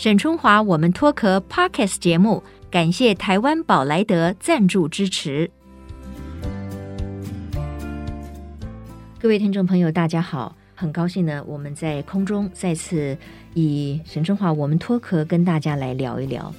沈春华，我们脱壳 Podcast 节目，感谢台湾宝莱德赞助支持。各位听众朋友，大家好，很高兴呢，我们在空中再次以沈春华，我们脱壳跟大家来聊一聊。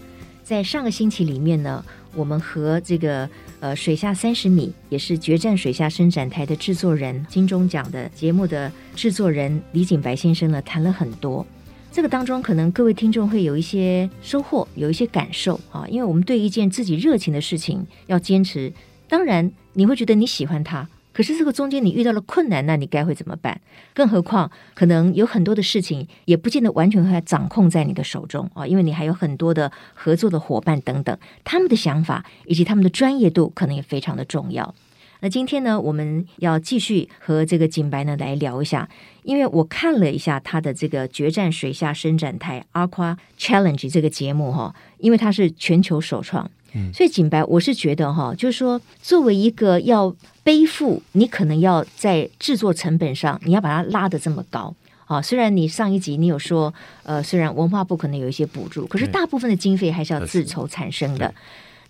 在上个星期里面呢，我们和这个呃水下三十米，也是决战水下伸展台的制作人，金钟奖的节目的制作人李景白先生呢，谈了很多。这个当中，可能各位听众会有一些收获，有一些感受啊，因为我们对一件自己热情的事情要坚持，当然你会觉得你喜欢它。可是这个中间你遇到了困难，那你该会怎么办？更何况可能有很多的事情也不见得完全会掌控在你的手中啊，因为你还有很多的合作的伙伴等等，他们的想法以及他们的专业度可能也非常的重要。那今天呢，我们要继续和这个景白呢来聊一下，因为我看了一下他的这个决战水下伸展台 Aqua Challenge 这个节目哈，因为它是全球首创。所以景白，我是觉得哈，就是说，作为一个要背负，你可能要在制作成本上，你要把它拉得这么高啊。虽然你上一集你有说，呃，虽然文化部可能有一些补助，可是大部分的经费还是要自筹产生的。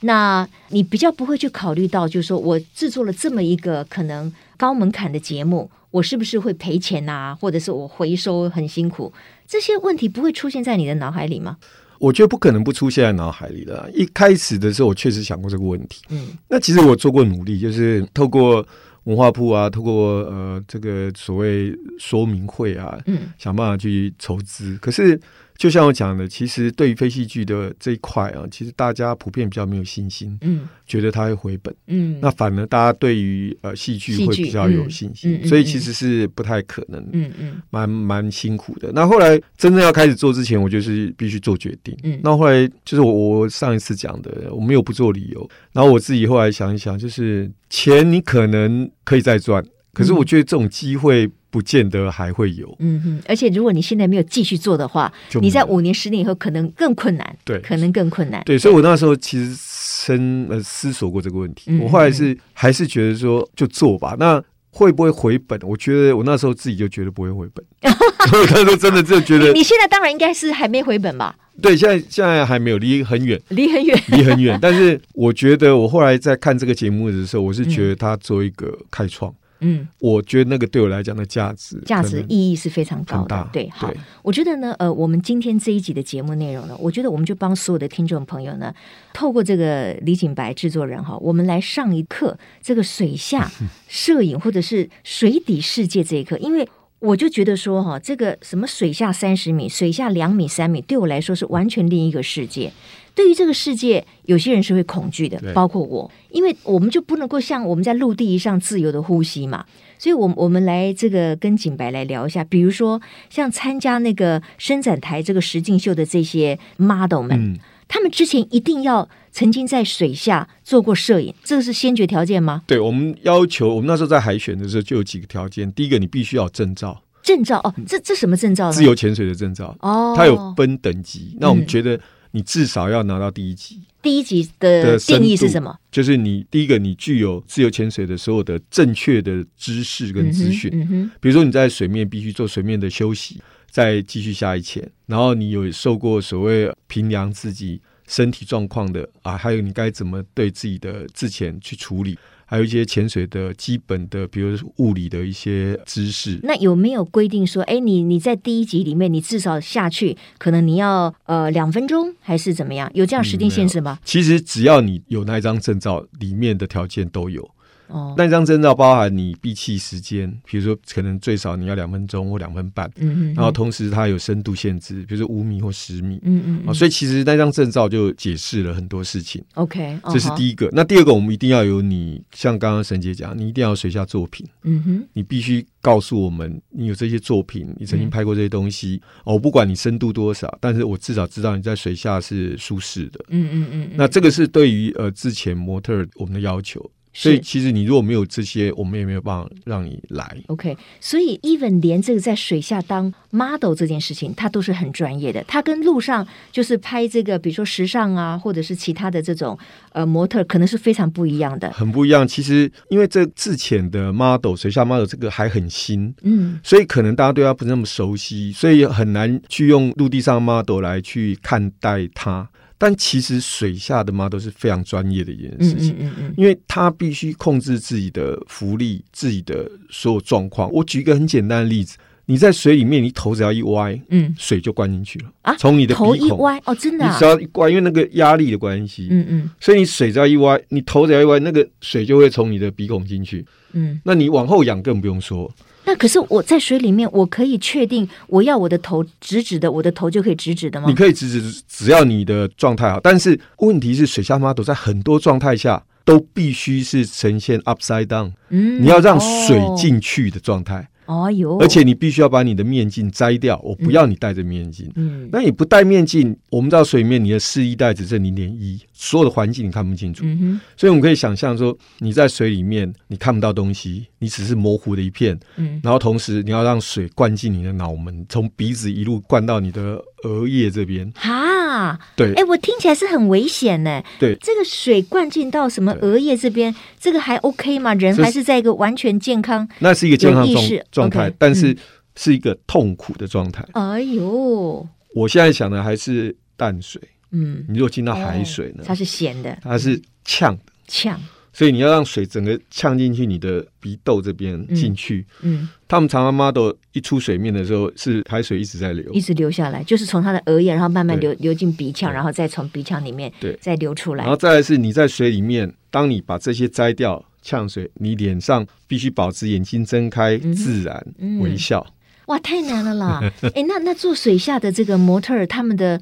那你比较不会去考虑到，就是说我制作了这么一个可能高门槛的节目，我是不是会赔钱啊？或者是我回收很辛苦？这些问题不会出现在你的脑海里吗？我觉得不可能不出现在脑海里的。一开始的时候，我确实想过这个问题。嗯，那其实我做过努力，就是透过文化部啊，透过呃这个所谓说明会啊，嗯，想办法去筹资。可是。就像我讲的，其实对于非戏剧的这一块啊，其实大家普遍比较没有信心，嗯，觉得它会回本，嗯，那反而大家对于呃戏剧会比较有信心，所以其实是不太可能，嗯嗯，蛮蛮辛苦的。那后来真正要开始做之前，我就是必须做决定，嗯，那后来就是我我上一次讲的，我没有不做理由，然后我自己后来想一想，就是钱你可能可以再赚，可是我觉得这种机会。不见得还会有，嗯哼，而且如果你现在没有继续做的话，你在五年、十年以后可能更困难，对，可能更困难。对，所以我那时候其实深呃思索过这个问题，嗯、我后来是还是觉得说就做吧。那会不会回本？我觉得我那时候自己就觉得不会回本。我那时候真的就觉得你，你现在当然应该是还没回本吧？对，现在现在还没有，离很远，离很远，离很远。但是我觉得我后来在看这个节目的时候，我是觉得他做一个开创。嗯嗯，我觉得那个对我来讲的价值、价值意义是非常高的。对，好，我觉得呢，呃，我们今天这一集的节目内容呢，我觉得我们就帮所有的听众朋友呢，透过这个李景白制作人哈，我们来上一课这个水下摄影或者是水底世界这一课，因为我就觉得说哈，这个什么水下三十米、水下两米、三米，对我来说是完全另一个世界。对于这个世界，有些人是会恐惧的，包括我，因为我们就不能够像我们在陆地上自由的呼吸嘛。所以，我我们来这个跟景白来聊一下，比如说像参加那个伸展台这个实境秀的这些 model 们，嗯、他们之前一定要曾经在水下做过摄影，这个是先决条件吗？对，我们要求，我们那时候在海选的时候就有几个条件，第一个，你必须要有证照，证照哦，这这什么证照呢？自由潜水的证照哦，它有分等级，那我们觉得。你至少要拿到第一级。第一级的定义是什么？就是你第一个，你具有自由潜水的所有的正确的知识跟资讯。嗯哼。比如说你在水面必须做水面的休息，再继续下一潜，然后你有受过所谓评量自己身体状况的啊，还有你该怎么对自己的自潜去处理。还有一些潜水的基本的，比如物理的一些知识。那有没有规定说，哎，你你在第一集里面，你至少下去，可能你要呃两分钟，还是怎么样？有这样时间限制吗？嗯，其实只要你有那一张证照，里面的条件都有。哦，那张证照包含你闭气时间，比如说可能最少你要两分钟或两分半，嗯嗯，然后同时它有深度限制，比如说五米或十米，嗯嗯，啊，所以其实那张证照就解释了很多事情。OK，这是第一个。那第二个，我们一定要有你，像刚刚沈姐讲，你一定要有水下作品，嗯哼，你必须告诉我们你有这些作品，你曾经拍过这些东西。哦，不管你深度多少，但是我至少知道你在水下是舒适的。嗯嗯嗯。那这个是对于呃之前模特我们的要求。所以其实你如果没有这些，我们也没有办法让你来。OK，所以 even 连这个在水下当 model 这件事情，他都是很专业的。他跟路上就是拍这个，比如说时尚啊，或者是其他的这种呃模特，可能是非常不一样的。很不一样。其实因为这自潜的 model，水下 model 这个还很新，嗯，所以可能大家对他不是那么熟悉，所以很难去用陆地上 model 来去看待他。但其实水下的 model 是非常专业的一件事情，嗯嗯嗯，因为他必须控制自己的浮力、自己的所有状况。我举一个很简单的例子：你在水里面，你头只要一歪，嗯，水就灌进去了啊。从你的鼻孔头一歪哦，真的，你只要一歪，因为那个压力的关系，嗯嗯，所以你水只要一歪，你头只要一歪，那个水就会从你的鼻孔进去，嗯，那你往后仰更不用说。那可是我在水里面，我可以确定我要我的头直直的，我的头就可以直直的吗？你可以直直，只要你的状态好。但是问题是，水下 model 在很多状态下都必须是呈现 upside down，嗯，你要让水进去的状态。哦哟！而且你必须要把你的面镜摘掉，我不要你戴着面镜。嗯，那你不戴面镜，我们知道水里面你的视力带只剩零点一，所有的环境你看不清楚。嗯，所以我们可以想象说，你在水里面你看不到东西，你只是模糊的一片。嗯，然后同时你要让水灌进你的脑门，从鼻子一路灌到你的额叶这边。哈，对，哎，我听起来是很危险呢。对，这个水灌进到什么额叶这边，这个还 OK 吗？人还是在一个完全健康，那是一个健康状状态，但是是一个痛苦的状态。哎呦，我现在想的还是淡水。嗯，你如果进到海水呢？它是咸的，它是呛呛。所以你要让水整个呛进去你的鼻窦这边进去。嗯，他们常常 model 一出水面的时候，是海水一直在流，一直流下来，就是从他的额眼，然后慢慢流流进鼻腔，然后再从鼻腔里面对再流出来。然后再来是你在水里面，当你把这些摘掉呛水，你脸上必须保持眼睛睁开，自然微笑。哇，太难了啦！哎，那那做水下的这个模特儿，他们的。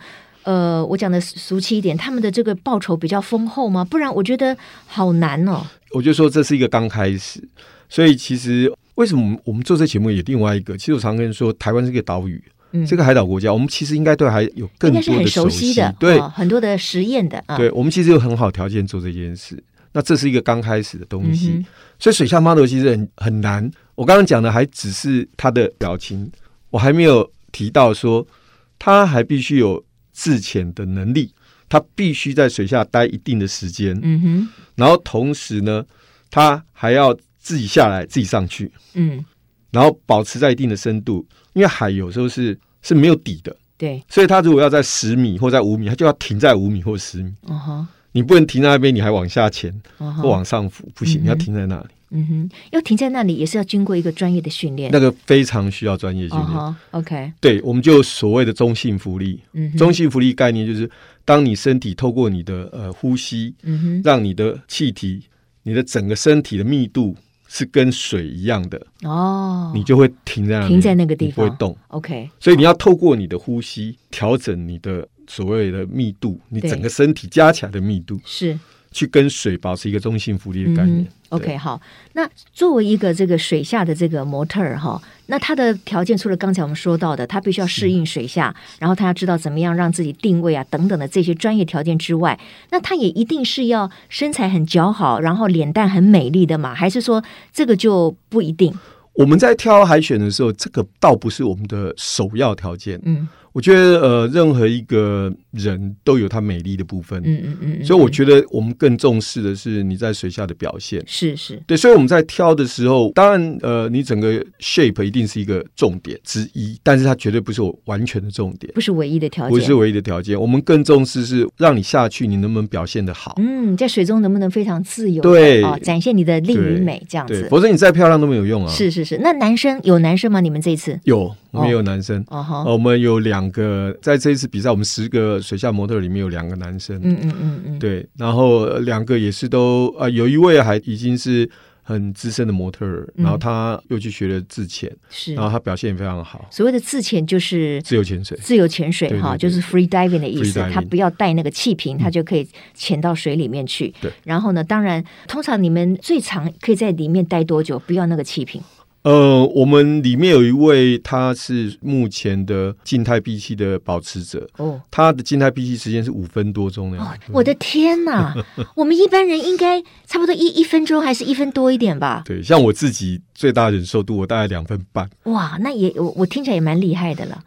呃，我讲的俗气一点，他们的这个报酬比较丰厚吗？不然我觉得好难哦。我就说这是一个刚开始，所以其实为什么我们做这节目也另外一个？其实我常跟人说，台湾是个岛屿，嗯，这个海岛国家，我们其实应该对还有更多的熟悉，很熟悉的，对，哦，很多的实验的。啊，对，我们其实有很好条件做这件事。那这是一个刚开始的东西，嗯、所以水下 model 其实很很难。我刚刚讲的还只是他的表情，我还没有提到说他还必须有。自潜的能力，他必须在水下待一定的时间，嗯哼，然后同时呢，他还要自己下来，自己上去，嗯，然后保持在一定的深度，因为海有时候是是没有底的，对，所以他如果要在十米或在五米，他就要停在五米或十米，哦哈，你不能停在那边，你还往下潜或往上浮，不行，你要停在那里。嗯哼，要停在那里也是要经过一个专业的训练，那个非常需要专业训练。Uh-huh, OK，对，我们就所谓的中性浮力。嗯哼，中性浮力概念就是，当你身体透过你的呃呼吸，嗯哼，让你的气体、你的整个身体的密度是跟水一样的哦，你就会停在那里，停在那个地方，不会动。OK，所以你要透过你的呼吸调整你的所谓的密度，你整个身体加起来的密度是。去跟水保持一个中性浮力的概念。嗯、OK，好。那作为一个这个水下的这个模特儿哈，那他的条件除了刚才我们说到的，他必须要适应水下，然后他要知道怎么样让自己定位啊等等的这些专业条件之外，那他也一定是要身材很姣好，然后脸蛋很美丽的嘛？还是说这个就不一定？我们在挑海选的时候，这个倒不是我们的首要条件。嗯。我觉得呃，任何一个人都有他美丽的部分，嗯嗯嗯，所以我觉得我们更重视的是你在水下的表现，是是，对，所以我们在挑的时候，当然呃，你整个 shape 一定是一个重点之一，但是它绝对不是我完全的重点，不是唯一的条件，不是唯一的条件。我们更重视是让你下去，你能不能表现的好？嗯，在水中能不能非常自由？对，哦，展现你的力与美这样子，否则你再漂亮都没有用啊。是是是，那男生有男生吗？你们这一次？有，我们有男生，哦，哦我们有两个在。这一次比赛，我们十个水下模特里面有两个男生，嗯嗯嗯嗯，对，然后两个也是都啊、呃，有一位还已经是很资深的模特，然后他又去学了自潜，是，然后他表现也非常好。所谓的自潜就是自由潜水，自由潜水哈，就是 free diving 的意思，他不要带那个气瓶，他就可以潜到水里面去。对，然后呢，当然，通常你们最长可以在里面待多久？不要那个气瓶。呃，我们里面有一位，他是目前的静态闭气的保持者。哦，他的静态闭气时间是五分多钟呢。哦，我的天哪！我们一般人应该差不多一一分钟，还是一分多一点吧？对，像我自己最大忍受度，我大概两分半。哇，那也我我听起来也蛮厉害的了。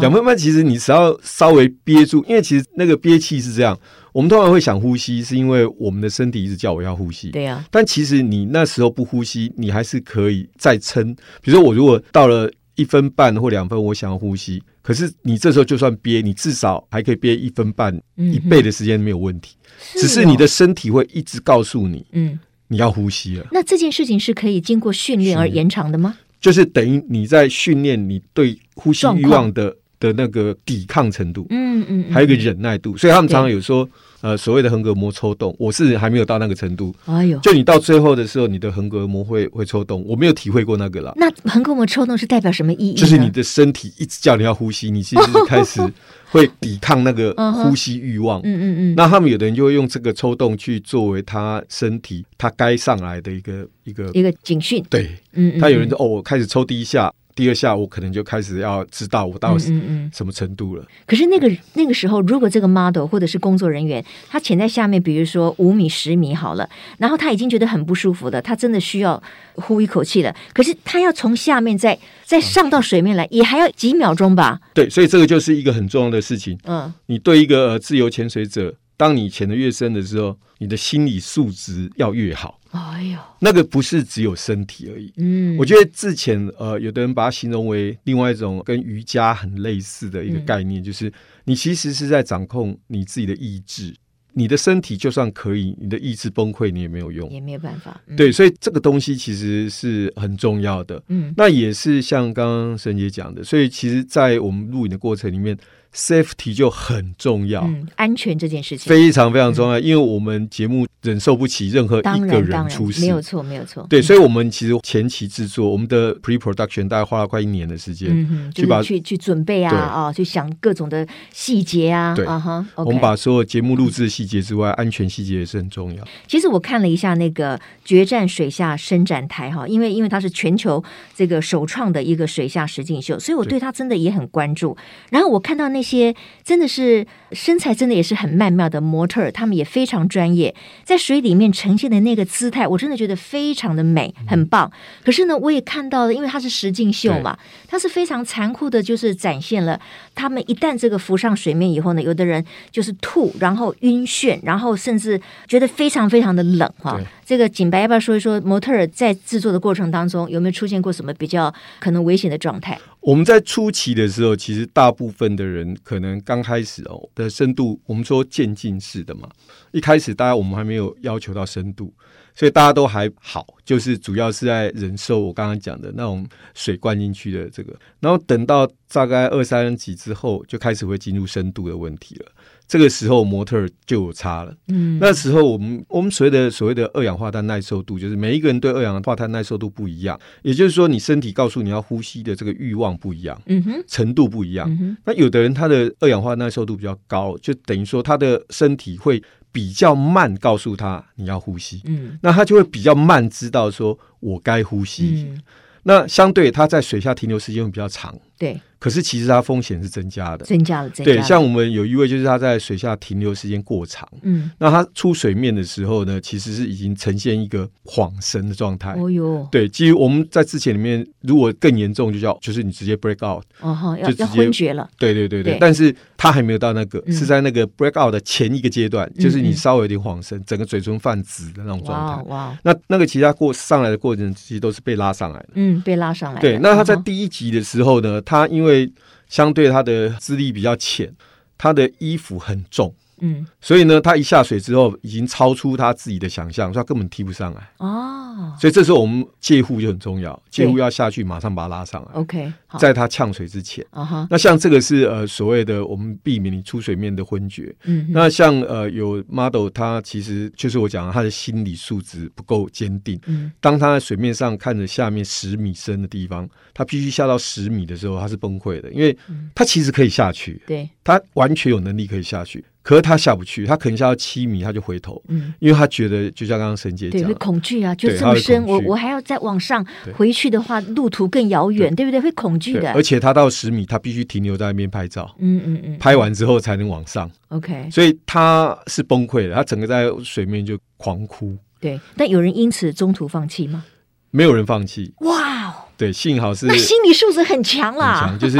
两分半，其实你只要稍微憋住，因为其实那个憋气是这样。我们通常会想呼吸，是因为我们的身体一直叫我要呼吸。对呀、啊。但其实你那时候不呼吸，你还是可以再撑。比如说，我如果到了一分半或两分，我想要呼吸，可是你这时候就算憋，你至少还可以憋一分半，嗯、一倍的时间没有问题。只是你的身体会一直告诉你，嗯，你要呼吸了。那这件事情是可以经过训练而延长的吗？就是等于你在训练你对呼吸欲望的。的那个抵抗程度，嗯嗯，还有一个忍耐度，所以他们常常有说，呃，所谓的横膈膜抽动，我是还没有到那个程度。哎呦，就你到最后的时候，你的横膈膜会会抽动，我没有体会过那个了。那横膈膜抽动是代表什么意义？就是你的身体一直叫你要呼吸，你其实是开始 会抵抗那个呼吸欲望。嗯嗯嗯。那他们有的人就会用这个抽动去作为他身体他该上来的一个一个一个警讯。对，嗯，他有人说哦，我开始抽第一下。第二下，我可能就开始要知道我到什么程度了。嗯嗯嗯。可是那个那个时候，如果这个 model 或者是工作人员，他潜在下面，比如说五米、十米好了，然后他已经觉得很不舒服的，他真的需要呼一口气了。可是他要从下面再再上到水面来，也还要几秒钟吧？对，所以这个就是一个很重要的事情。嗯，你对一个自由潜水者，当你潜得越深的时候，你的心理素质要越好。哎呦，那个不是只有身体而已。嗯，我觉得之前呃，有的人把它形容为另外一种跟瑜伽很类似的一个概念，嗯、就是你其实是在掌控你自己的意志。你的身体就算可以，你的意志崩溃，你也没有用，也没有办法。嗯、对，所以这个东西其实是很重要的。嗯，那也是像刚刚沈姐讲的，所以其实，在我们录影的过程里面。Safety 就很重要，嗯，安全这件事情非常非常重要，嗯、因为我们节目忍受不起任何一个人出事，没有错，没有错。对，所以，我们其实前期制作，我们的 pre-production 大概花了快一年的时间，去把去去准备啊啊，去想各种的细节啊，对啊哈。我们把所有节目录制的细节之外，安全细节也是很重要。其实我看了一下那个决战水下伸展台哈，因为因为它是全球这个首创的一个水下实景秀，所以我对它真的也很关注。然后我看到那些真的。是身材真的也是很曼妙的模特，他们也非常专业，在水里面呈现的那个姿态，我真的觉得非常的美，很棒。可是呢，我也看到了，因为它是实境秀嘛，它是非常残酷的，就是展现了他们一旦这个浮上水面以后呢，有的人就是吐，然后晕眩，然后甚至觉得非常非常的冷哈。这个景白要不要说一说模特儿在制作的过程当中有没有出现过什么比较可能危险的状态？我们在初期的时候，其实大部分的人可能刚开始哦的深度，我们说渐进式的嘛，一开始大家我们还没有要求到深度，所以大家都还好，就是主要是在忍受我刚刚讲的那种水灌进去的这个，然后等到大概二三级之后，就开始会进入深度的问题了。这个时候模特就有差了。嗯，那时候我们我们所谓的所谓的二氧化碳耐受度，就是每一个人对二氧化碳耐受度不一样。也就是说，你身体告诉你要呼吸的这个欲望不一样，嗯哼，程度不一样。嗯，那有的人他的二氧化碳耐受度比较高，就等于说他的身体会比较慢告诉他你要呼吸。嗯，那他就会比较慢知道说我该呼吸。嗯，那相对他在水下停留时间会比较长。对。可是其实它风险是增加的，增加了，增加了。对，像我们有一位，就是他在水下停留时间过长，嗯，那他出水面的时候呢，其实是已经呈现一个恍神的状态。哦哟，对，基于我们在之前里面，如果更严重，就叫就是你直接 break out，哦哈，要要昏厥了。对对对对，但是他还没有到那个，是在那个 break out 的前一个阶段，就是你稍微有点恍神，整个嘴唇泛紫的那种状态。哇，那那个其他过上来的过程，其实都是被拉上来的。嗯，被拉上来。对，那他在第一集的时候呢，他因为相对他的资历比较浅，他的衣服很重。嗯，所以呢，他一下水之后，已经超出他自己的想象，所以他根本提不上来。哦，所以这时候我们介护就很重要，介护要下去，马上把他拉上来。OK，在他呛水之前。啊哈，那像这个是呃所谓的我们避免你出水面的昏厥。嗯，那像呃有 model，他其实就是我讲的他的心理素质不够坚定。嗯，当他在水面上看着下面十米深的地方，他必须下到十米的时候，他是崩溃的，因为他其实可以下去，对，他完全有能力可以下去。可是他下不去，他可能下到七米他就回头，嗯，因为他觉得就像刚刚沈姐讲，对，会恐惧啊，就这么深，我我还要再往上回去的话，路途更遥远，对，对不对？会恐惧的。而且他到十米，他必须停留在那边拍照，嗯嗯嗯，拍完之后才能往上，OK。所以他是崩溃的，他整个在水面就狂哭。对，但有人因此中途放弃吗？没有人放弃。哇，对，幸好是那心理素质很强啦，强，就是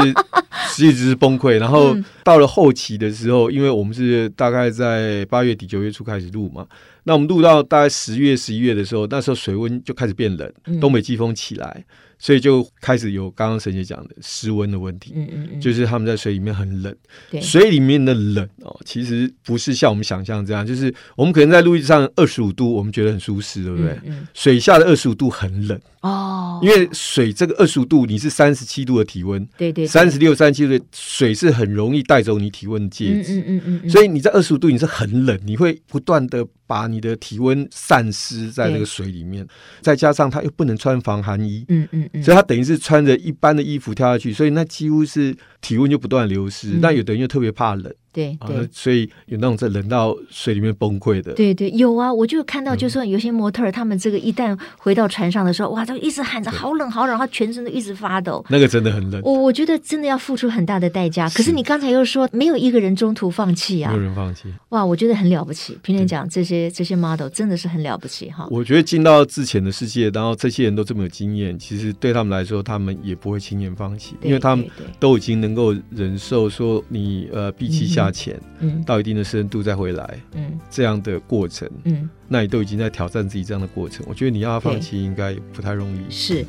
一直是崩溃。然后到了后期的时候，因为我们是大概在八月底九月初开始录嘛，那我们录到大概十月十一月的时候，那时候水温就开始变冷，东北季风起来。所以就开始有刚刚沈姐讲的失温的问题，嗯嗯嗯，就是他们在水里面很冷，对，水里面的冷哦，其实不是像我们想象这样，就是我们可能在陆地上二十五度，我们觉得很舒适，对不对？嗯嗯，水下的二十五度很冷哦，因为水这个二十五度，你是三十七度的体温，对对，三十六、三十七度的水是很容易带走你体温的介质，嗯嗯嗯嗯，所以你在二十五度你是很冷，你会不断的。把你的体温散失在那个水里面，再加上他又不能穿防寒衣，嗯嗯嗯，所以他等于是穿着一般的衣服跳下去，所以那几乎是体温就不断流失。那有的人又特别怕冷。对对、啊，所以有那种在冷到水里面崩溃的。对对，有啊，我就看到，就是说有些模特儿，他们这个一旦回到船上的时候，哇，都一直喊着好冷好冷，他全身都一直发抖。那个真的很冷。我我觉得真的要付出很大的代价。可是你刚才又说没有一个人中途放弃啊，没有人放弃。哇，我觉得很了不起。平常讲这些这些 model 真的是很了不起哈。我觉得进到之前的世界，然后这些人都这么有经验，其实对他们来说，他们也不会轻言放弃，因为他们都已经能够忍受说你呃闭气下潜。嗯。到一定的深度再回来，嗯，这样的过程，嗯，那你都已经在挑战自己这样的过程，我觉得你要放弃应该不太容易。是。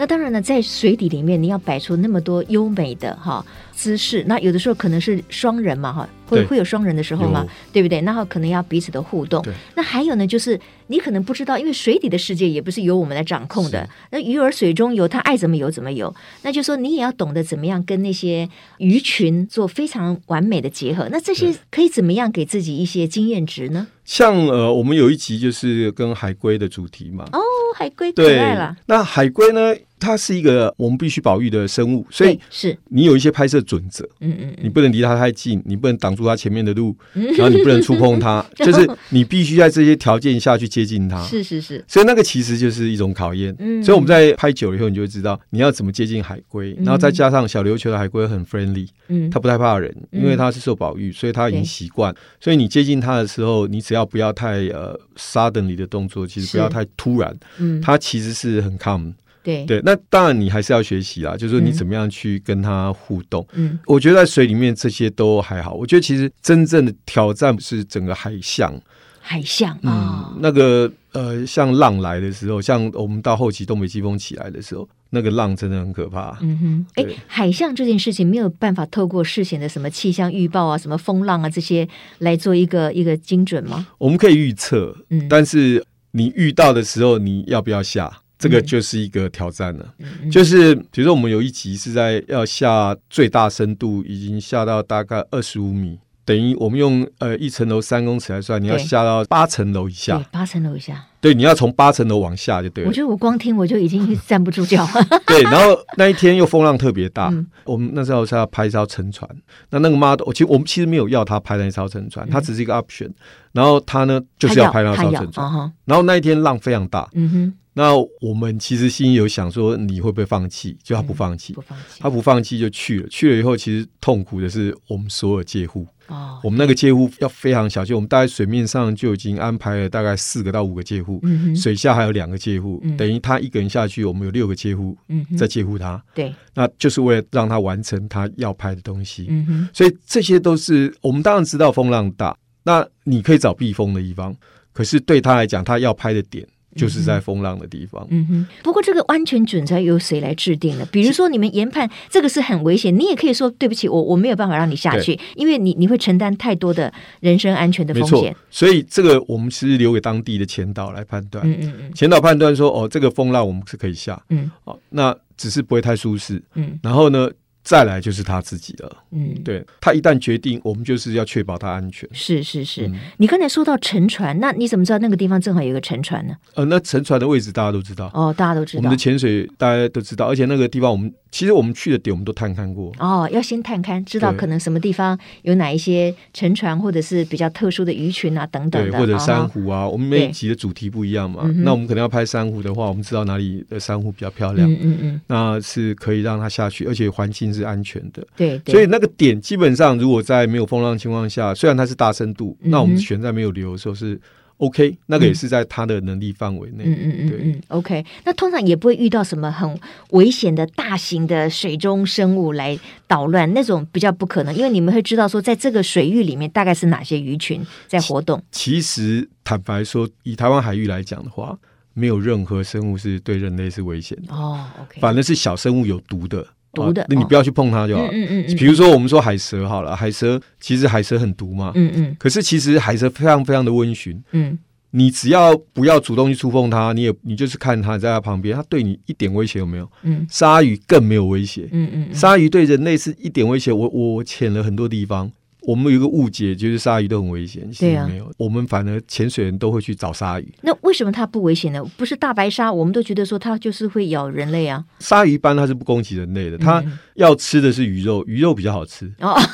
那当然呢，在水底里面，你要摆出那么多优美的哈姿势，那有的时候可能是双人嘛哈。会会有双人的时候嘛？对不对？然后可能要彼此的互动。那还有呢，就是你可能不知道，因为水底的世界也不是由我们来掌控的。那鱼儿水中游，它爱怎么游怎么游。那就说你也要懂得怎么样跟那些鱼群做非常完美的结合。那这些可以怎么样给自己一些经验值呢？像呃，我们有一集就是跟海龟的主题嘛。哦，海龟可爱了。那海龟呢？它是一个我们必须保育的生物，所以是你有一些拍摄准则。嗯嗯，你不能离它太近，你不能挡住它前面的路，然后你不能触碰它，就是你必须在这些条件下去接近它。是是是，所以那个其实就是一种考验。嗯，所以我们在拍久了以后，你就会知道你要怎么接近海龟，然后再加上小琉球的海龟很 friendly，嗯，它不太怕人，因为它是受保育，所以它已经习惯。所以你接近它的时候，你只要不要太呃 suddenly 的动作，其实不要太突然，嗯，它其实是很 calm。对对，那当然你还是要学习啦，就是说你怎么样去跟他互动。嗯，我觉得在水里面这些都还好。我觉得其实真正的挑战是整个海象，海象嗯，那个呃，像浪来的时候，像我们到后期东北季风起来的时候，那个浪真的很可怕。嗯哼，哎，海象这件事情没有办法透过事先的什么气象预报啊、什么风浪啊这些来做一个一个精准吗？我们可以预测，嗯，但是你遇到的时候，你要不要下？这个就是一个挑战了，嗯、就是比如说我们有一集是在要下最大深度，已经下到大概二十五米，等于我们用呃一层楼三公尺来算，你要下到八层楼以下，对，八层楼以下，对，你要从八层楼往下就对了。我觉得我光听我就已经站不住脚了。对，然后那一天又风浪特别大，嗯、我们那时候是要拍一艘沉船，那那个 model，其实我们其实没有要他拍那一艘沉船，他只是一个 option，然后他呢就是要拍那艘沉船，然后那一天浪非常大，嗯哼。那我们其实心里有想说，你会不会放弃？就他不放弃，不放弃，他不放弃就去了。去了以后，其实痛苦的是我们所有介护。哦，我们那个介护要非常小心。我们大概水面上就已经安排了大概四个到五个介护，水下还有两个介护，等于他一个人下去，我们有六个介护在介护他。对，那就是为了让他完成他要拍的东西。嗯哼，所以这些都是我们当然知道风浪大，那你可以找避风的地方，可是对他来讲，他要拍的点。就是在风浪的地方。嗯哼。不过这个安全准则由谁来制定呢？比如说你们研判这个是很危险，你也可以说对不起，我我没有办法让你下去，因为你你会承担太多的人身安全的风险。所以这个我们是留给当地的前导来判断。嗯嗯嗯。前导判断说，哦，这个风浪我们是可以下。嗯。哦，那只是不会太舒适。嗯。然后呢？再来就是他自己了，嗯，对，他一旦决定，我们就是要确保他安全。是是是，嗯、你刚才说到沉船，那你怎么知道那个地方正好有一个沉船呢？呃，那沉船的位置大家都知道，哦，大家都知道，我们的潜水大家都知道，而且那个地方我们其实我们去的点，我们都探勘过。哦，要先探勘，知道可能什么地方有哪一些沉船，或者是比较特殊的鱼群啊，等等的，或者珊瑚啊。哦、我们每一集的主题不一样嘛。那我们可能要拍珊瑚的话，我们知道哪里的珊瑚比较漂亮。嗯嗯嗯。那是可以让它下去，而且环境是安全的。对，对。所以那个点基本上，如果在没有风浪情况下，虽然它是大深度，嗯、那我们选在没有流的时候是。OK，那个也是在他的能力范围内。嗯嗯嗯。OK，那通常也不会遇到什么很危险的大型的水中生物来捣乱，那种比较不可能，因为你们会知道说，在这个水域里面大概是哪些鱼群在活动。其实坦白说，以台湾海域来讲的话，没有任何生物是对人类是危险的。哦，OK，反而是小生物有毒的。毒的，那你不要去碰它就好。嗯嗯嗯。比如说，我们说海蛇好了，海蛇其实海蛇很毒嘛。嗯嗯。可是其实海蛇非常非常的温驯。嗯。你只要不要主动去触碰它，你也你就是看它在它旁边，它对你一点威胁有没有？嗯。鲨鱼更没有威胁。嗯嗯。鲨鱼对人类是一点威胁。我我潜了很多地方，我们有一个误解，就是鲨鱼都很危险。对啊。没有，我们反而潜水人都会去找鲨鱼。那为什么它不危险呢？不是大白鲨，我们都觉得说它就是会咬人类啊。鲨鱼一般它是不攻击人类的，它要吃的是鱼肉，鱼肉比较好吃。哦。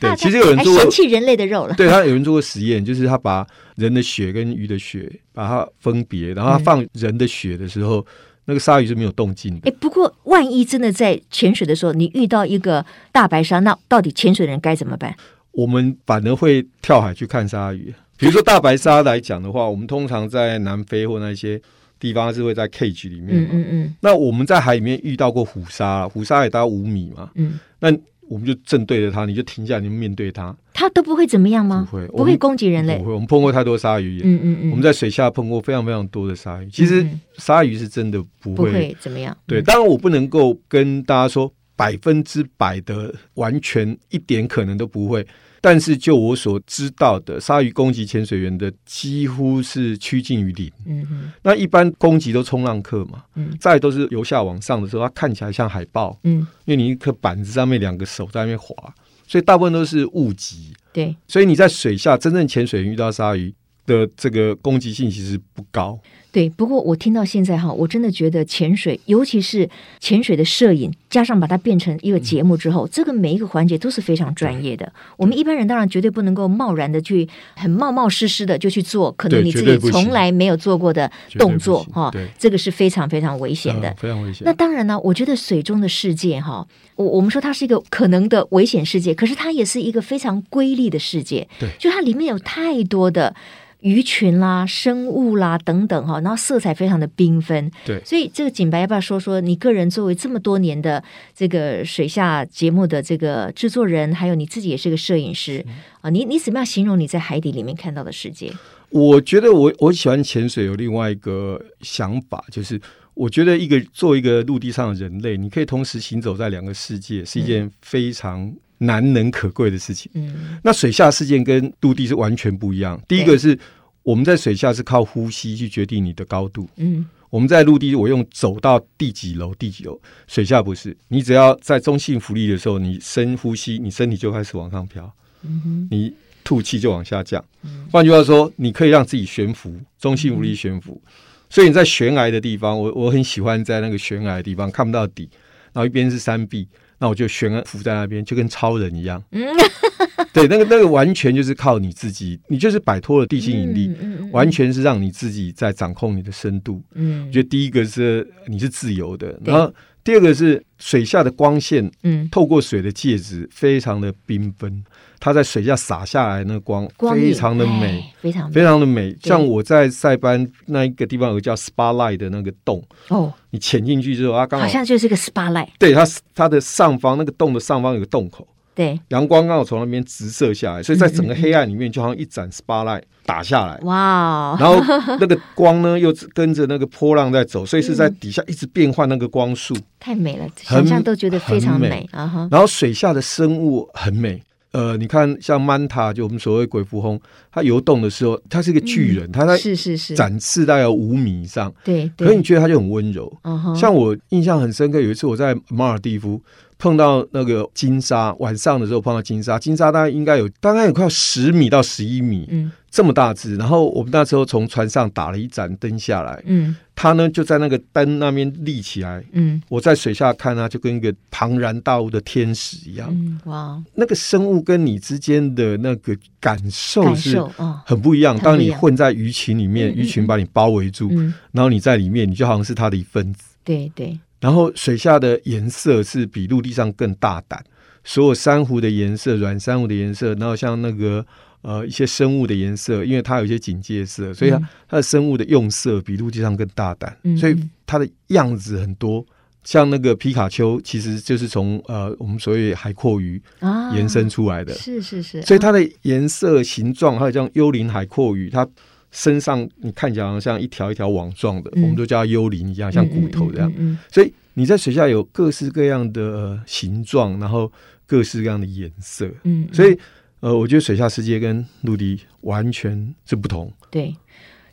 对，其实有人做过嫌弃人类的肉了。对，他有人做过实验，就是他把人的血跟鱼的血把它分别，然后他放人的血的时候，嗯、那个鲨鱼是没有动静的。哎，不过万一真的在潜水的时候，你遇到一个大白鲨，那到底潜水的人该怎么办？我们反而会跳海去看鲨鱼。比如说大白鲨来讲的话，我们通常在南非或那些地方是会在 cage 里面。嗯嗯嗯。那我们在海里面遇到过虎鲨，虎鲨也大概五米嘛。嗯。那我们就正对着它，你就停下，你面对它，它都不会怎么样吗？不会，不会攻击人类。不会，我们碰过太多鲨鱼。嗯嗯嗯，我们在水下碰过非常非常多的鲨鱼。其实鲨鱼是真的不会，不会怎么样。对，当然我不能够跟大家说百分之百的完全一点可能都不会。但是就我所知道的，鲨鱼攻击潜水员的几乎是趋近于零。嗯哼，那一般攻击都冲浪客嘛，嗯，再都是由下往上的时候，它看起来像海豹，嗯，因为你一颗板子上面两个手在那边划，所以大部分都是误击。对，所以你在水下真正潜水员遇到鲨鱼的这个攻击性其实不高。对，不过我听到现在哈，我真的觉得潜水，尤其是潜水的摄影，加上把它变成一个节目之后，嗯、这个每一个环节都是非常专业的。我们一般人当然绝对不能够贸然的去很冒冒失失的就去做，可能你自己从来没有做过的动作哈，这个是非常非常危险的，嗯、非常危险。那当然呢，我觉得水中的世界哈，我我们说它是一个可能的危险世界，可是它也是一个非常瑰丽的世界。对，就它里面有太多的。鱼群啦、生物啦等等哈，然后色彩非常的缤纷。对，所以这个景白要不要说说你个人作为这么多年的这个水下节目的这个制作人，还有你自己也是个摄影师啊，你你怎么样形容你在海底里面看到的世界？我觉得我我喜欢潜水，有另外一个想法，就是我觉得一个作为一个陆地上的人类，你可以同时行走在两个世界，是一件非常难能可贵的事情。嗯，那水下世界跟陆地是完全不一样。第一个是。我们在水下是靠呼吸去决定你的高度。嗯，我们在陆地，我用走到第几楼，第几楼。水下不是，你只要在中性浮力的时候，你深呼吸，你身体就开始往上飘。你吐气就往下降。嗯，换句话说，你可以让自己悬浮，中性浮力悬浮。嗯，所以你在悬崖的地方，我我很喜欢在那个悬崖的地方看不到底，然后一边是山壁。那我就悬浮在那边，就跟超人一样。嗯，对，那个那个完全就是靠你自己，你就是摆脱了地心引力，嗯嗯、完全是让你自己在掌控你的深度。嗯，我觉得第一个是你是自由的，然后第二个是水下的光线，嗯，透过水的介质非常的缤纷。它在水下洒下来，那个光非常的美，非常非常的美。像我在塞班那一个地方有个叫 Spotlight 的那个洞哦，你潜进去之后，它刚好，好像就是个 Spotlight。对，它它的上方那个洞的上方有个洞口，对，阳光刚好从那边直射下来，所以在整个黑暗里面就好像一盏 Spotlight 打下来。哇！然后那个光呢又跟着那个波浪在走，所以是在底下一直变换那个光束，太美了，想象都觉得非常美啊哈。然后水下的生物很美。呃，你看，像曼塔，就我们所谓鬼蝠鲼，它游动的时候，它是一个巨人，它在是是是。展翅大概五米以上，对。可是你觉得它就很温柔，像我印象很深刻，有一次我在马尔蒂夫碰到那个金沙，晚上的时候碰到金沙，金沙大概应该有大概有快十米到十一米，嗯，这么大只。然后我们那时候从船上打了一盏灯下来，嗯，它呢就在那个灯那边立起来，嗯，我在水下看它，就跟一个庞然大物的天使一样，嗯，哇，那个生物跟你之间的那个感受是很不一样。当你混在鱼群里面，鱼群把你包围住，然后你在里面，你就好像是它的一份子，对对。然后水下的颜色是比陆地上更大胆，所有珊瑚的颜色、软珊瑚的颜色，然后像那个呃一些生物的颜色，因为它有一些警戒色，所以它它的生物的用色比陆地上更大胆，嗯、所以它的样子很多。像那个皮卡丘，其实就是从呃我们所谓海蛞蝓延伸出来的，啊、是是是，所以它的颜色、形状，还有像幽灵海阔鱼，它。身上你看起来好像像一条一条网状的，嗯、我们都叫它幽灵一样，像骨头这样。嗯所以你在水下有各式各样的形状，然后各式各样的颜色。嗯，嗯所以呃，我觉得水下世界跟陆地完全是不同。对，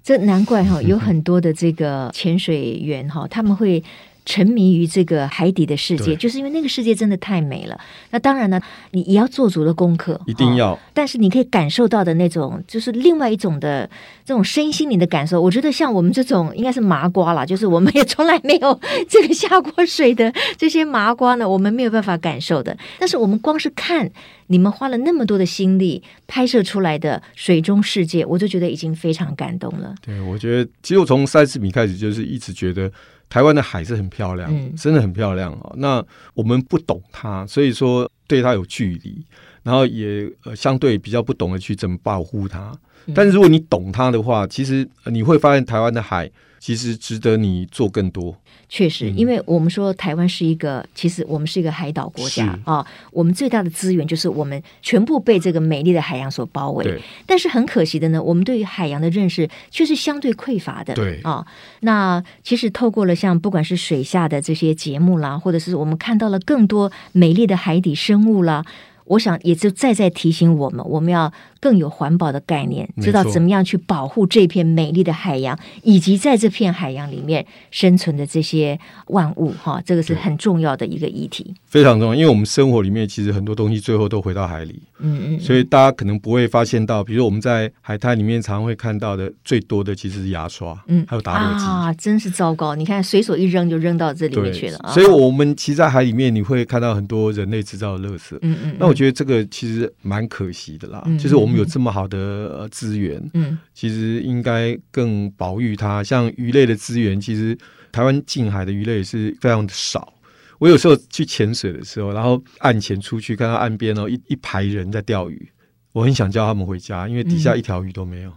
这难怪哈，有很多的这个潜水员哈，他们会。沉迷于这个海底的世界，就是因为那个世界真的太美了。那当然呢，你也要做足了功课，一定要。但是你可以感受到的那种，就是另外一种的这种身心灵的感受。我觉得像我们这种应该是麻瓜啦，就是我们也从来没有这个下过水的 这些麻瓜呢，我们没有办法感受的。但是我们光是看你们花了那么多的心力拍摄出来的水中世界，我就觉得已经非常感动了。对，我觉得其实我从三十米开始就是一直觉得。台湾的海是很漂亮，嗯、真的很漂亮哦！那我们不懂它，所以说对它有距离，然后也呃相对比较不懂得去怎么保护它。嗯、但是如果你懂它的话，其实你会发现台湾的海。其实值得你做更多。确实，因为我们说台湾是一个，其实我们是一个海岛国家啊、哦。我们最大的资源就是我们全部被这个美丽的海洋所包围。但是很可惜的呢，我们对于海洋的认识却是相对匮乏的。对啊、哦，那其实透过了像不管是水下的这些节目啦，或者是我们看到了更多美丽的海底生物啦。我想也就再再提醒我们，我们要更有环保的概念，知道怎么样去保护这片美丽的海洋，以及在这片海洋里面生存的这些万物。哈，这个是很重要的一个议题，非常重要。因为我们生活里面其实很多东西最后都回到海里，嗯嗯，所以大家可能不会发现到，比如说我们在海滩里面常常会看到的最多的其实是牙刷，嗯，还有打火机啊，真是糟糕！你看随手一扔就扔到这里面去了。所以我们其实，在海里面你会看到很多人类制造的垃圾，嗯嗯，那我。觉得这个其实蛮可惜的啦，嗯、就是我们有这么好的资源，嗯，其实应该更保育它。像鱼类的资源，其实台湾近海的鱼类也是非常的少。我有时候去潜水的时候，然后岸前出去，看到岸边哦一一排人在钓鱼，我很想叫他们回家，因为底下一条鱼都没有。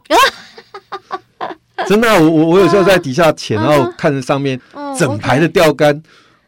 嗯、真的、啊，我我我有时候在底下潜，然后看着上面整排的钓竿，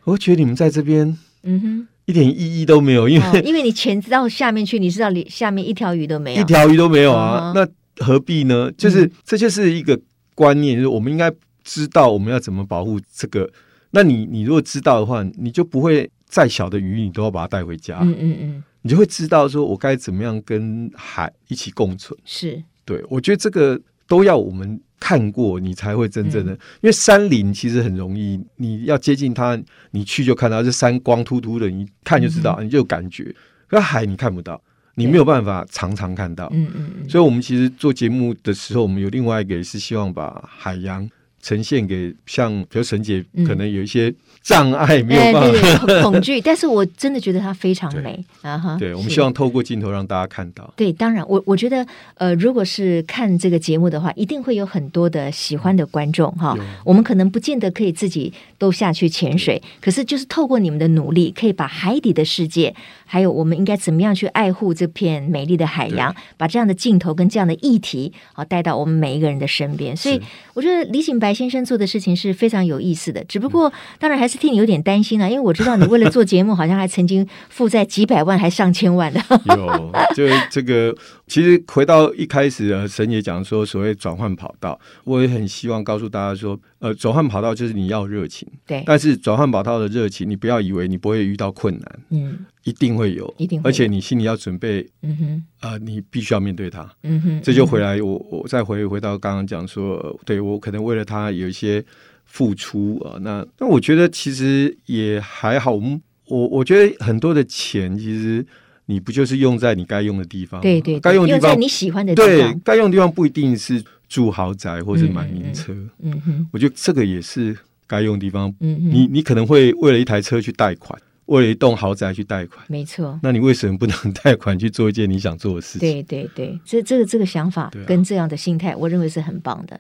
我觉得你们在这边，嗯哼。一点意义都没有，因为、哦、因为你潜到下面去，你知道里下面一条鱼都没有，一条鱼都没有啊，哦、那何必呢？就是、嗯、这就是一个观念，就是我们应该知道我们要怎么保护这个。那你你如果知道的话，你就不会再小的鱼你都要把它带回家，嗯嗯嗯，你就会知道说我该怎么样跟海一起共存。是，对，我觉得这个都要我们。看过你才会真正的，嗯、因为山林其实很容易，你要接近它，你去就看到这山光秃秃的，你看就知道，嗯、你就有感觉。可海你看不到，你没有办法常常看到。嗯嗯嗯。所以我们其实做节目的时候，我们有另外一个也是希望把海洋呈现给像，比如沈姐可能有一些。障碍没有办法、欸，对对 恐惧。但是我真的觉得它非常美啊！哈，对，我们希望透过镜头让大家看到。对，当然，我我觉得，呃，如果是看这个节目的话，一定会有很多的喜欢的观众哈。有我们可能不见得可以自己都下去潜水，可是就是透过你们的努力，可以把海底的世界，还有我们应该怎么样去爱护这片美丽的海洋，把这样的镜头跟这样的议题啊带到我们每一个人的身边。所以，我觉得李景白先生做的事情是非常有意思的。只不过，当然还是。替你有点担心啊，因为我知道你为了做节目，好像还曾经负债几百万，还上千万的。有，就这个，其实回到一开始，呃，沈也讲说，所谓转换跑道，我也很希望告诉大家说，呃，转换跑道就是你要热情，对，但是转换跑道的热情，你不要以为你不会遇到困难，嗯，一定会有，一定，而且你心里要准备，嗯哼，呃，你必须要面对它，嗯哼，这就回来，我我再回回到刚刚讲说，对我可能为了他有一些。付出啊，那那我觉得其实也还好。我们我我觉得很多的钱其实你不就是用在你该用的地方？对对，该用的地方你喜欢的地方，对，该用的地方不一定是住豪宅或是买名车。嗯哼，嗯嗯，我觉得这个也是该用的地方。嗯嗯，你你可能会为了一台车去贷款。为了一栋豪宅去贷款，没错。那你为什么不能贷款去做一件你想做的事情？对对对，这这个这个想法跟这样的心态，我认为是很棒的。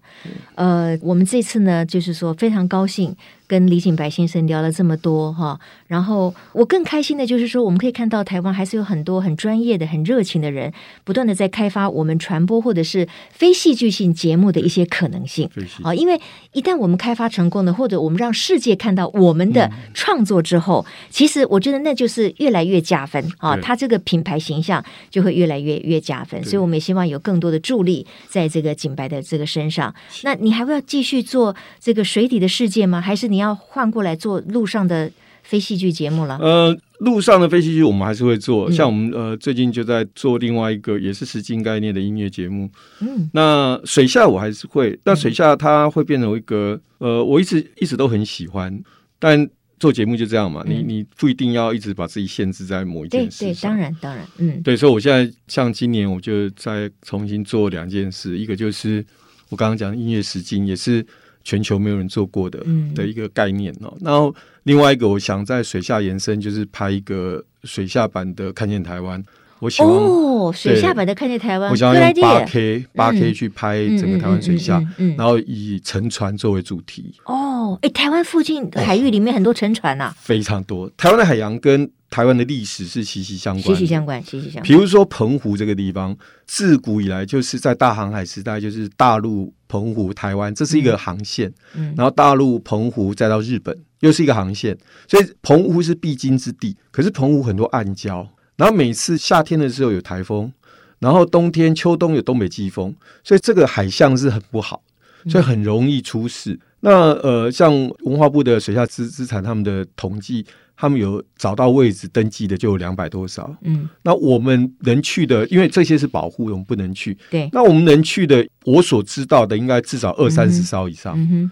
呃，我们这次呢，就是说非常高兴。跟李景白先生聊了这么多哈，然后我更开心的就是说，我们可以看到台湾还是有很多很专业的、很热情的人，不断的在开发我们传播或者是非戏剧性节目的一些可能性。啊，因为一旦我们开发成功了，或者我们让世界看到我们的创作之后，嗯、其实我觉得那就是越来越加分啊，它这个品牌形象就会越来越越加分。所以我们也希望有更多的助力在这个景白的这个身上。那你还会要继续做这个水底的世界吗？还是你？要换过来做路上的非戏剧节目了？呃，路上的非戏剧我们还是会做，嗯、像我们呃最近就在做另外一个也是实境概念的音乐节目。嗯，那水下我还是会，但水下它会变成一个呃，我一直一直都很喜欢，但做节目就这样嘛，嗯、你你不一定要一直把自己限制在某一件事。对对，当然当然，嗯，对，所以我现在像今年我就再重新做两件事，一个就是我刚刚讲音乐实境，也是。全球没有人做过的的一个概念哦，嗯、然后另外一个我想在水下延伸，就是拍一个水下版的《看见台湾》。我喜欢哦，水下版的《看见台湾》，我想要用八 K 八 K 去拍整个台湾水下，然后以沉船作为主题。哦，哎，台湾附近海域里面很多沉船呐、啊，非常多。台湾的海洋跟台湾的历史是息息相关，息息相关，息息相关。比如说澎湖这个地方，自古以来就是在大航海时代，就是大陆。澎湖、台湾，这是一个航线，嗯，然后大陆、澎湖再到日本，又是一个航线，所以澎湖是必经之地。可是澎湖很多暗礁，然后每次夏天的时候有台风，然后冬天、秋冬有东北季风，所以这个海象是很不好，所以很容易出事。嗯、那呃，像文化部的水下资资产，他们的统计。他们有找到位置登记的就有两百多少，嗯，那我们能去的，因为这些是保护，我们不能去。对，那我们能去的，我所知道的应该至少二三十艘以上。嗯哼，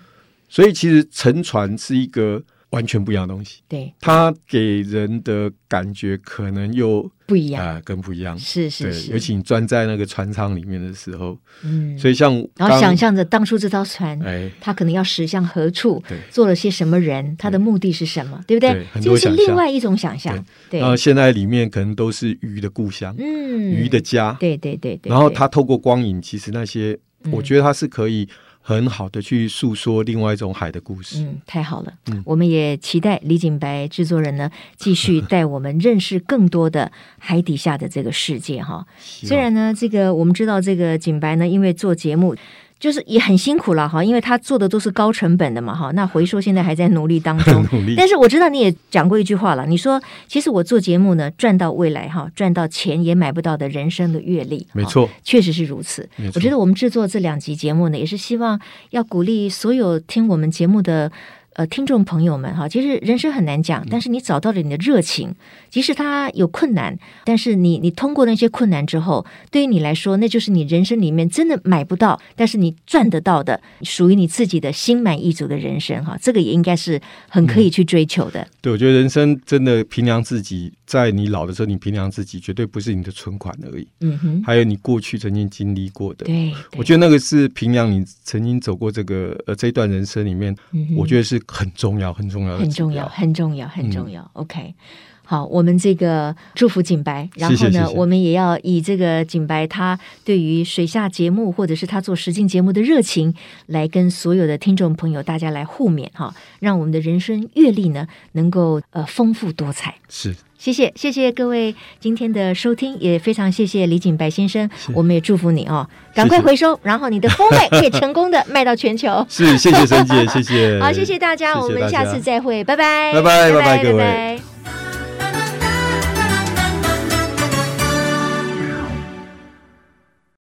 所以其实沉船是一个。完全不一样的东西，对，它给人的感觉可能又不一样。啊，更不一样。是是是，尤其你钻在那个船舱里面的时候，嗯，所以像然后想象着当初这艘船，哎，它可能要驶向何处，对，做了些什么人，它的目的是什么，对不对？就是另外一种想象。对，然后现在里面可能都是鱼的故乡，嗯，鱼的家，对对对对。然后它透过光影，其实那些，我觉得它是可以。很好的去诉说另外一种海的故事，嗯，太好了，嗯，我们也期待李景白制作人呢继续带我们认识更多的海底下的这个世界哈。望虽然呢，这个我们知道这个景白呢，因为做节目。就是也很辛苦了哈，因为他做的都是高成本的嘛哈。那回收现在还在努力当中，但是我知道你也讲过一句话了，你说其实我做节目呢，赚到未来哈，赚到钱也买不到的人生的阅历，没错，确实是如此。我觉得我们制作这两集节目呢，也是希望要鼓励所有听我们节目的。呃，听众朋友们哈，其实人生很难讲，但是你找到了你的热情，即使他有困难，但是你你通过那些困难之后，对于你来说，那就是你人生里面真的买不到，但是你赚得到的，属于你自己的心满意足的人生哈，这个也应该是很可以去追求的。嗯、对，我觉得人生真的平量自己，在你老的时候，你平量自己绝对不是你的存款而已，嗯哼，还有你过去曾经经历过的，对，我觉得那个是平量你曾经走过这个呃这一段人生里面，嗯、我觉得是。很重要，很重要，很重要，很重要，很重要。嗯、OK，好，我们这个祝福景白，然后呢，谢谢谢谢我们也要以这个景白他对于水下节目或者是他做实境节目的热情，来跟所有的听众朋友大家来互勉哈，让我们的人生阅历呢能够呃丰富多彩。是。谢谢谢谢各位今天的收听，也非常谢谢李景白先生，我们也祝福你哦，赶快回收，谢谢然后你的风味可以成功的卖到全球。是，谢谢沈姐，谢谢。好，谢谢大家，谢谢大家，我们下次再会，拜拜，拜拜，拜拜，各位。拜拜。